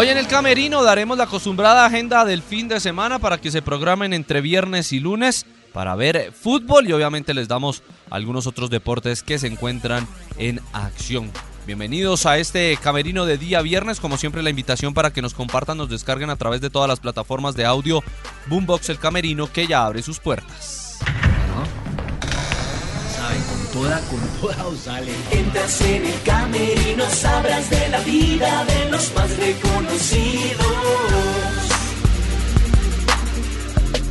Hoy en el Camerino daremos la acostumbrada agenda del fin de semana para que se programen entre viernes y lunes para ver fútbol y obviamente les damos algunos otros deportes que se encuentran en acción. Bienvenidos a este camerino de día viernes, como siempre la invitación para que nos compartan, nos descarguen a través de todas las plataformas de audio Boombox El Camerino que ya abre sus puertas. Toda, con toda os sale. Entras en el camerino, sabrás de la vida de los más reconocidos.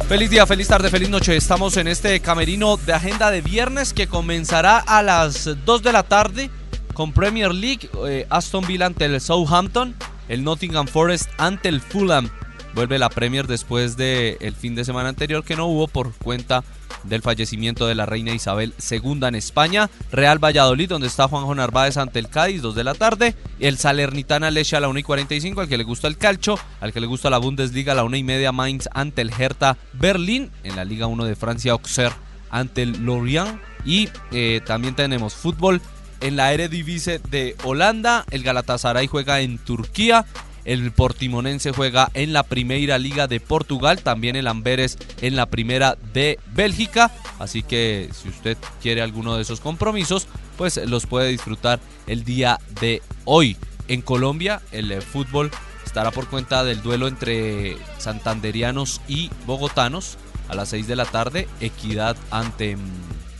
Feliz día, feliz tarde, feliz noche. Estamos en este camerino de agenda de viernes que comenzará a las 2 de la tarde con Premier League. eh, Aston Villa ante el Southampton, el Nottingham Forest ante el Fulham. Vuelve la Premier después del el fin de semana anterior que no hubo por cuenta del fallecimiento de la reina Isabel II en España. Real Valladolid, donde está Juanjo Narváez ante el Cádiz, 2 de la tarde. El Salernitana Leche a la 1 y 45, al que le gusta el calcho, al que le gusta la Bundesliga a la 1 y media Mainz ante el Hertha Berlín. En la Liga 1 de Francia, Auxerre ante el Lorient. Y eh, también tenemos fútbol en la Eredivisie de Holanda. El Galatasaray juega en Turquía. El Portimonense juega en la Primera Liga de Portugal, también el Amberes en la Primera de Bélgica. Así que si usted quiere alguno de esos compromisos, pues los puede disfrutar el día de hoy. En Colombia, el eh, fútbol estará por cuenta del duelo entre santanderianos y bogotanos a las 6 de la tarde. Equidad ante mm,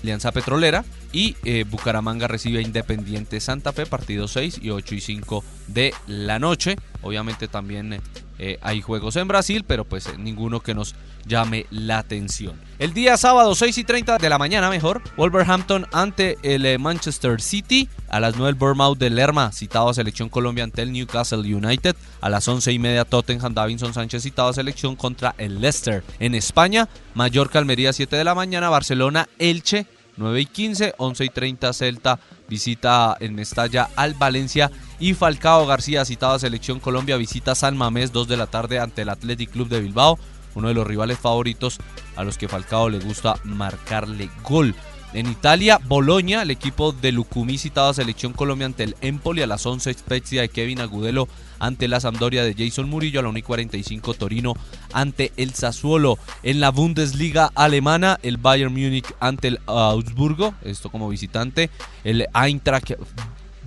Alianza Petrolera. Y eh, Bucaramanga recibe a Independiente Santa Fe, partido 6 y 8 y 5 de la noche. Obviamente también eh, hay juegos en Brasil, pero pues eh, ninguno que nos llame la atención. El día sábado 6 y 30 de la mañana mejor, Wolverhampton ante el eh, Manchester City. A las 9 el Bournemouth de Lerma, citado a Selección Colombia ante el Newcastle United. A las 11 y media Tottenham Davinson Sánchez citado a Selección contra el Leicester. En España, Mallorca Almería 7 de la mañana, Barcelona Elche 9 y 15, 11 y 30 Celta visita en Mestalla al Valencia y Falcao García citado a Selección Colombia visita San Mamés 2 de la tarde ante el Athletic Club de Bilbao, uno de los rivales favoritos a los que Falcao le gusta marcarle gol. En Italia, Boloña, el equipo de Lucumí citado a Selección Colombia ante el Empoli a las 11 Spezia de Kevin Agudelo ante la Sampdoria de Jason Murillo a la 1 y 45 Torino ante el Sassuolo. En la Bundesliga alemana, el Bayern Múnich ante el Augsburgo, esto como visitante. El Eintracht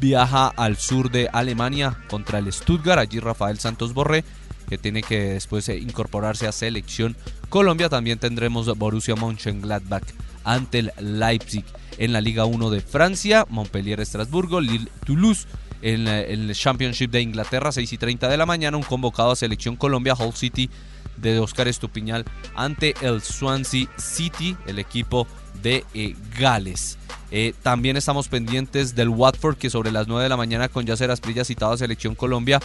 viaja al sur de Alemania contra el Stuttgart, allí Rafael Santos Borré que tiene que después eh, incorporarse a selección Colombia. También tendremos Borussia Mönchengladbach ante el Leipzig en la Liga 1 de Francia, Montpellier Estrasburgo, Lille Toulouse en en el Championship de Inglaterra, 6 y 30 de la mañana, un convocado a selección Colombia, Hull City de Oscar Estupiñal ante el Swansea City, el equipo de eh, Gales. Eh, también estamos pendientes del Watford que sobre las 9 de la mañana con Yacer Asprilla citado a Selección Colombia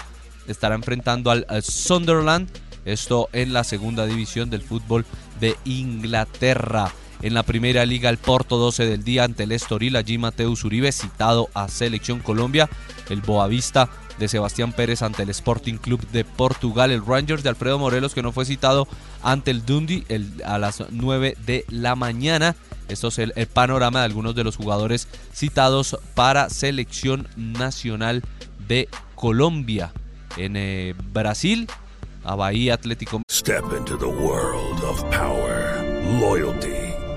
estará enfrentando al, al Sunderland, esto en la segunda división del fútbol de Inglaterra. En la primera liga, el Porto 12 del día ante el Estoril, allí Mateus Uribe citado a Selección Colombia, el Boavista de Sebastián Pérez ante el Sporting Club de Portugal, el Rangers de Alfredo Morelos que no fue citado ante el Dundee el- a las 9 de la mañana. Esto es el, panorama de algunos de los jugadores citados para Selección Nacional de Colombia. En eh, Brasil, a Bahía Atlético Step into the world of power, loyalty,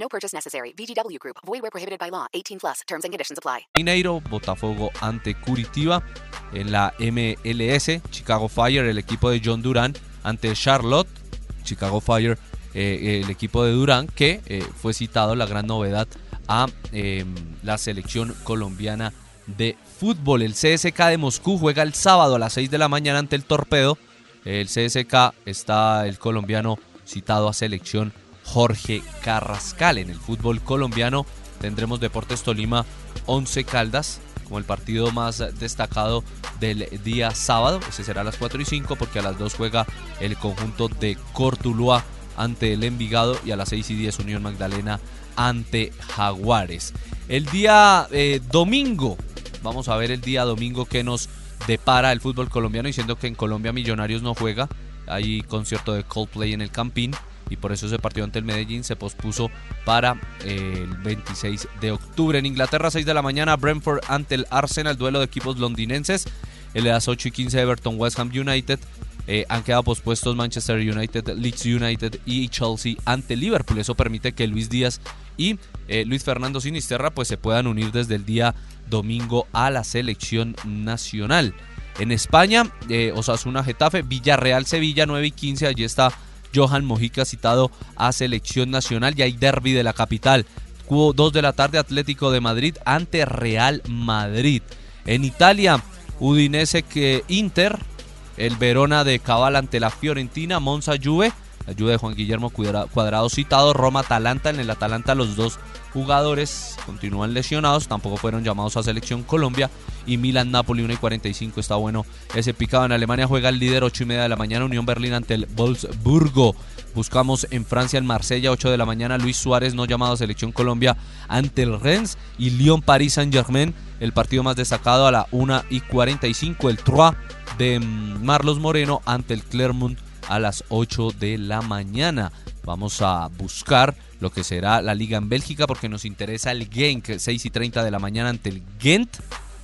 No purchase necessary. VGW Group. Void where prohibited by law. 18 plus. Terms and conditions apply. Mineiro, Botafogo ante Curitiba en la MLS, Chicago Fire, el equipo de John Durán ante Charlotte, Chicago Fire, eh, el equipo de Durán, que eh, fue citado la gran novedad a eh, la selección colombiana de fútbol. El CSK de Moscú juega el sábado a las 6 de la mañana ante el Torpedo. El CSK está el colombiano citado a selección Jorge Carrascal. En el fútbol colombiano tendremos Deportes Tolima 11 Caldas como el partido más destacado del día sábado. Ese será a las 4 y 5 porque a las 2 juega el conjunto de Cortuluá ante el Envigado y a las 6 y 10 Unión Magdalena ante Jaguares. El día eh, domingo, vamos a ver el día domingo que nos depara el fútbol colombiano, diciendo que en Colombia Millonarios no juega. Hay concierto de Coldplay en el Campín y por eso ese partido ante el Medellín se pospuso para eh, el 26 de octubre. En Inglaterra, 6 de la mañana, Brentford ante el Arsenal, duelo de equipos londinenses. El de las 8 y 15 Everton, West Ham United. Eh, han quedado pospuestos Manchester United, Leeds United y Chelsea ante Liverpool. Eso permite que Luis Díaz y eh, Luis Fernando Sinisterra pues se puedan unir desde el día domingo a la selección nacional. En España, eh, Osasuna Getafe, Villarreal Sevilla 9 y 15, allí está Johan Mojica citado a selección nacional y hay derby de la capital. 2 de la tarde Atlético de Madrid ante Real Madrid. En Italia, Udinese que Inter, el Verona de Cabal ante la Fiorentina, Monza Juve, la Juve de Juan Guillermo Cuadrado citado, Roma Atalanta, en el Atalanta los dos jugadores continúan lesionados, tampoco fueron llamados a selección Colombia y Milan Napoli 1 y 45 está bueno ese picado. En Alemania juega el líder 8 y media de la mañana Unión Berlín ante el Wolfsburgo. Buscamos en Francia en Marsella 8 de la mañana Luis Suárez no llamado a selección Colombia ante el Rennes y Lyon Paris Saint Germain el partido más destacado a la 1 y 45 el Troyes de Marlos Moreno ante el Clermont a las 8 de la mañana. Vamos a buscar lo que será la liga en Bélgica porque nos interesa el Genk 6 y 30 de la mañana ante el Gent.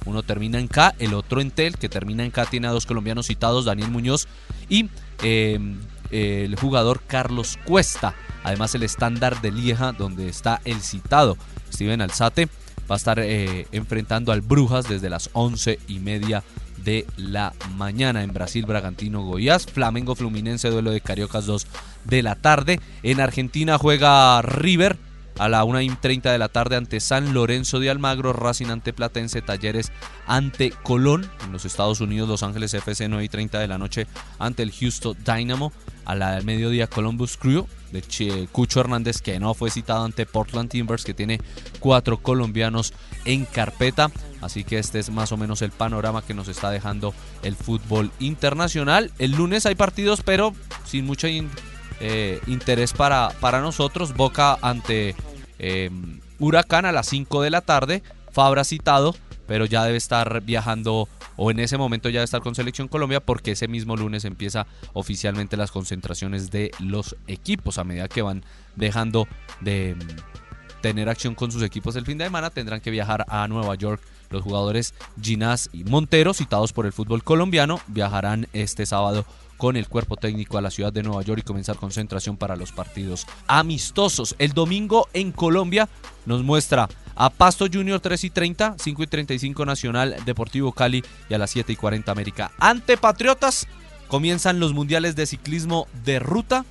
Uno termina en K, el otro en Tel, que termina en K, tiene a dos colombianos citados, Daniel Muñoz y em, el jugador Carlos Cuesta. Además el estándar de Lieja, donde está el citado Steven Alzate, va a estar eh, enfrentando al Brujas desde las 11 y media de la mañana. En Brasil, Bragantino, Goiás, Flamengo, Fluminense, duelo de Cariocas 2 de la tarde. En Argentina juega River a la 1 y 30 de la tarde ante San Lorenzo de Almagro, Racing ante Platense, Talleres ante Colón. En los Estados Unidos, Los Ángeles FC 9 y 30 de la noche ante el Houston Dynamo. A la del mediodía, Columbus Crew de Cucho Hernández, que no fue citado ante Portland Timbers, que tiene cuatro colombianos en carpeta. Así que este es más o menos el panorama que nos está dejando el fútbol internacional. El lunes hay partidos, pero sin mucho eh, interés para, para nosotros. Boca ante eh, Huracán a las 5 de la tarde. Fabra citado, pero ya debe estar viajando o en ese momento ya debe estar con Selección Colombia porque ese mismo lunes empieza oficialmente las concentraciones de los equipos. A medida que van dejando de mm, tener acción con sus equipos el fin de semana tendrán que viajar a Nueva York. Los jugadores Ginás y Montero, citados por el fútbol colombiano, viajarán este sábado con el cuerpo técnico a la ciudad de Nueva York y comenzar concentración para los partidos amistosos. El domingo en Colombia nos muestra a Pasto Junior 3 y 30, 5 y 35 Nacional Deportivo Cali y a las 7 y 40 América. Ante Patriotas comienzan los mundiales de ciclismo de ruta.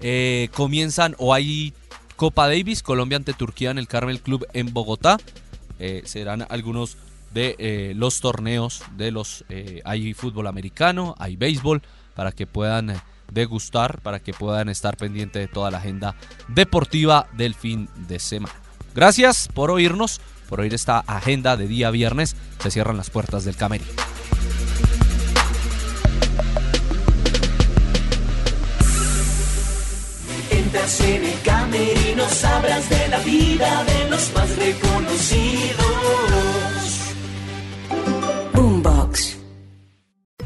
Eh, comienzan o hay Copa Davis, Colombia ante Turquía en el Carmel Club en Bogotá. Eh, serán algunos de eh, los torneos de los eh, hay fútbol americano, hay béisbol para que puedan degustar, para que puedan estar pendientes de toda la agenda deportiva del fin de semana. Gracias por oírnos, por oír esta agenda de día viernes. Se cierran las puertas del camerino. Entras en el camerino, sabrás de la vida de